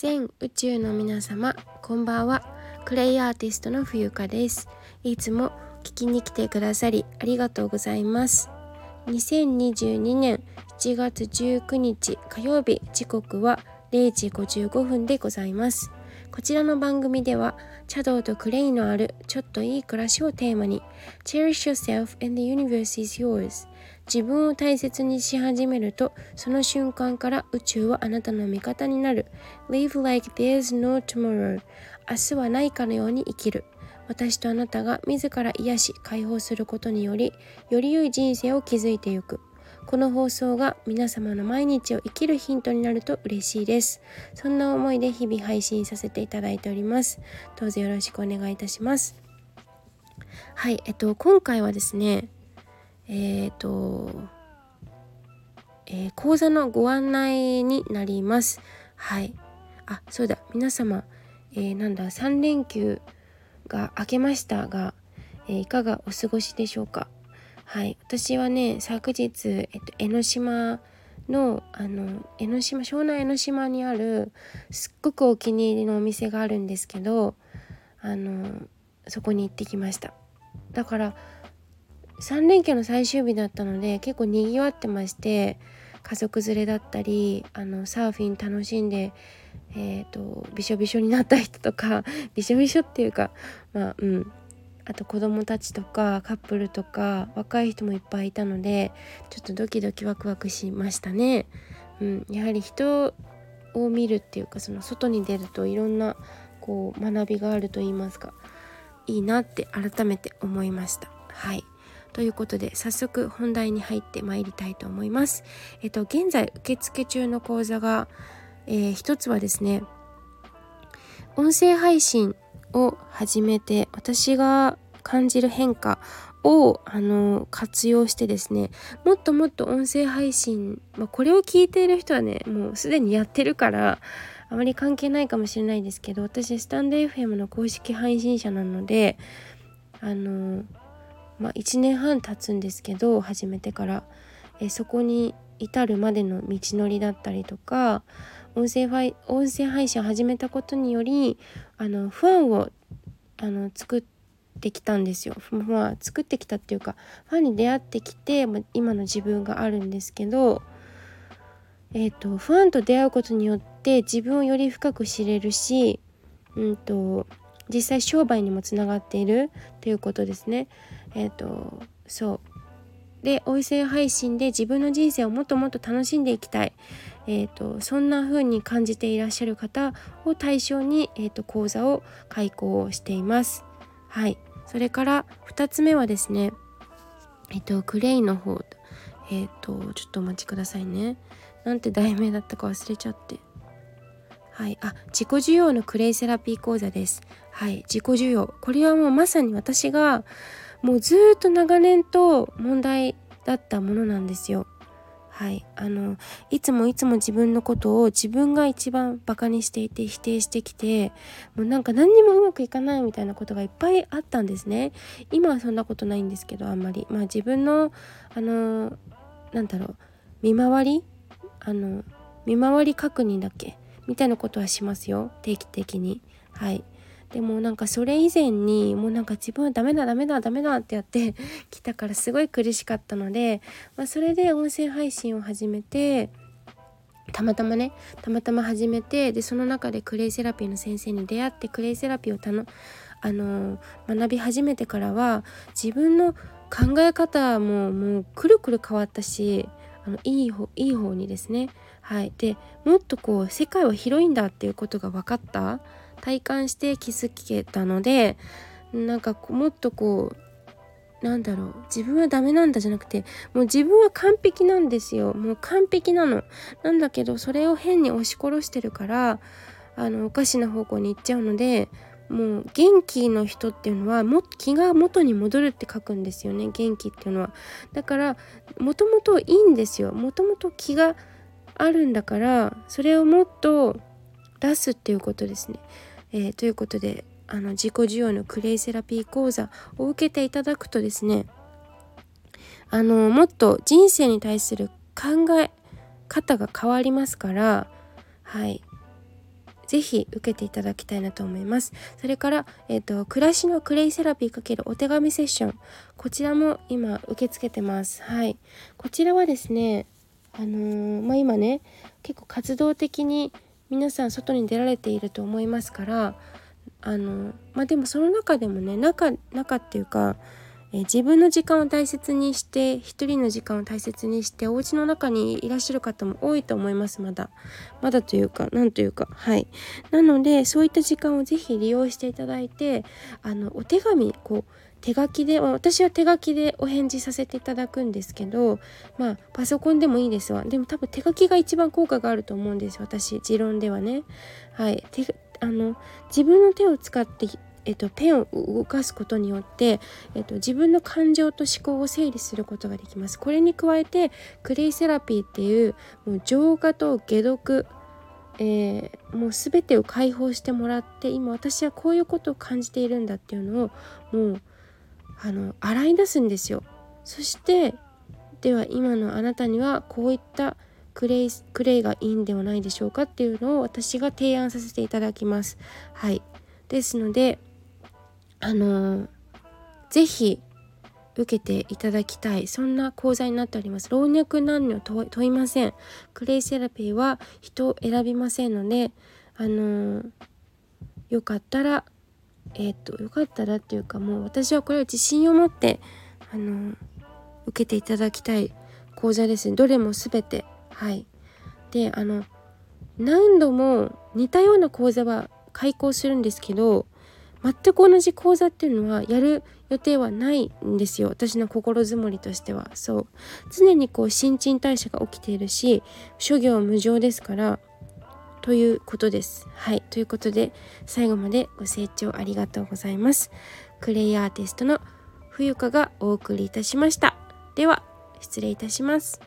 全宇宙の皆様こんばんは。クレイアーティストの冬香です。いつも聞きに来てくださりありがとうございます。2022年7月19日火曜日時刻は0時55分でございます。こちらの番組では茶道とクレイのあるちょっといい暮らしをテーマに Cherish yourself and the universe is yours 自分を大切にし始めるとその瞬間から宇宙はあなたの味方になる。Live like there's no tomorrow 明日はないかのように生きる。私とあなたが自ら癒し解放することによりより良い人生を築いていく。この放送が皆様の毎日を生きるヒントになると嬉しいですそんな思いで日々配信させていただいておりますどうぞよろしくお願いいたしますはいえっと今回はですねえっ、と、えー、講座のご案内になります。はい。あ、そうだ、皆様、えー、なんだ、3連休が明けましたが、えー、いかがお過ごしでしょうか？はい。私はね、昨日、えっと、江ノ島の、あの、江ノ島、湘南江ノ島にある、すっごくお気に入りのお店があるんですけど、あの、そこに行ってきました。だから、3連休の最終日だったので結構にぎわってまして家族連れだったりあのサーフィン楽しんでえーと、びしょびしょになった人とか びしょびしょっていうかまあうんあと子供たちとかカップルとか若い人もいっぱいいたのでちょっとドキドキワクワクしましたね。うん、やはり人を見るっていうかその外に出るといろんなこう学びがあると言いますかいいなって改めて思いました。はいということで早速本題に入ってまいりたいと思います。えっと現在受付中の講座が、えー、一つはですね音声配信を始めて私が感じる変化をあの活用してですねもっともっと音声配信、まあ、これを聞いている人はねもうすでにやってるからあまり関係ないかもしれないですけど私スタンド FM の公式配信者なのであのまあ、1年半経つんですけど始めてから、えそこに至るまでの道のりだったりとか音声音声配信を始めたことによりあのファンをあの作ってきたんですよ。まあ作ってきたっていうかファンに出会ってきて、まあ、今の自分があるんですけど、えーと、ファンと出会うことによって自分をより深く知れるし、うんと実際商売にもつながっているということですね。え、ー、とそうで音声配信で自分の人生をもっともっと楽しんでいきたい、えーと、そんな風に感じていらっしゃる方を対象に、えーと、講座を開講しています。はいそれから2つ目はですねえっ、とクレイの方えっ、とちょっとお待ちくださいね。なんて題名だったか忘れちゃって。はい、あ自己需要のクレイセラピー講座です。はい、自己需要。これはもうまさに私がもうずっと長年と問題だったものなんですよ。はい、あのいつもいつも自分のことを自分が一番バカにしていて否定してきてもうなんか何にもうまくいかないみたいなことがいっぱいあったんですね。今はそんなことないんですけどあんまり。まあ自分のあのなんだろう。見回り？あの見回り確認だっけ？みたいなことはしますよ。定期的に。はい。でもなんかそれ以前にもうなんか自分はダメだダメだダメだってやって きたからすごい苦しかったので、まあ、それで音声配信を始めてたまたまねたまたま始めてでその中でクレイセラピーの先生に出会ってクレイセラピーをたのあの学び始めてからは自分の考え方ももうくるくる変わったしあのいい方いい方にですね。はい。でもっとこう世界は広いんだっていうことが分かった。体感して気づけたのでなんかもっとこうなんだろう自分はダメなんだじゃなくてもう自分は完璧なんですよ。もう完璧なの。なんだけどそれを変に押し殺してるからあのおかしな方向に行っちゃうのでもう元気の人っていうのはも気が元に戻るって書くんですよね。元気っていうのは。だからもともといいんですよ。もともと気があるんだからそれをもっと出すっていうことですね。えー、ということであの自己需要のクレイセラピー講座を受けていただくとですねあのもっと人生に対する考え方が変わりますからはい。ぜひ受けていただきたいなと思います。それから、えーと、暮らしのクレイセラピー×お手紙セッション。こちらも今受け付けてます。はい。こちらはですねあのー、まあ、今ね結構活動的に皆さん外に出られていると思いますからあのまあでもその中でもね中中っていうかえ自分の時間を大切にして一人の時間を大切にしてお家の中にいらっしゃる方も多いと思いますまだ。まだというかなんというかはい。なのでそういった時間をぜひ利用していただいてあのお手紙こう手書きで私は手書きでお返事させていただくんですけどまあパソコンでもいいですわ。でも多分手書きが一番効果があると思うんです私持論ではね。はい。手あの自分の手を使ってえっと、ペンを動かすことによって、えっと、自分の感情と思考を整理することができます。これに加えてクレイセラピーっていうもう浄化と解毒えー、もう全てを解放してもらって今私はこういうことを感じているんだっていうのをもうあの洗い出すんですよ。そしてでは今のあなたにはこういったクレイクレイがいいんではないでしょうかっていうのを私が提案させていただきます。はい。ですのであの是非受けていただきたいそんな講座になっております老若男女問いませんクレイセラピーは人を選びませんのであのよかったらえっ、ー、とよかったらっていうかもう私はこれは自信を持ってあの受けていただきたい講座ですね。どれも全てはい。であの何度も似たような講座は開講するんですけど全く同じ講座っていうのはやる予定はないんですよ。私の心づもりとしては。そう。常にこう新陳代謝が起きているし諸行無常ですからということです。はい。ということで最後までご清聴ありがとうございます。クレイアーティストの冬香がお送りいたしました。では失礼いたします。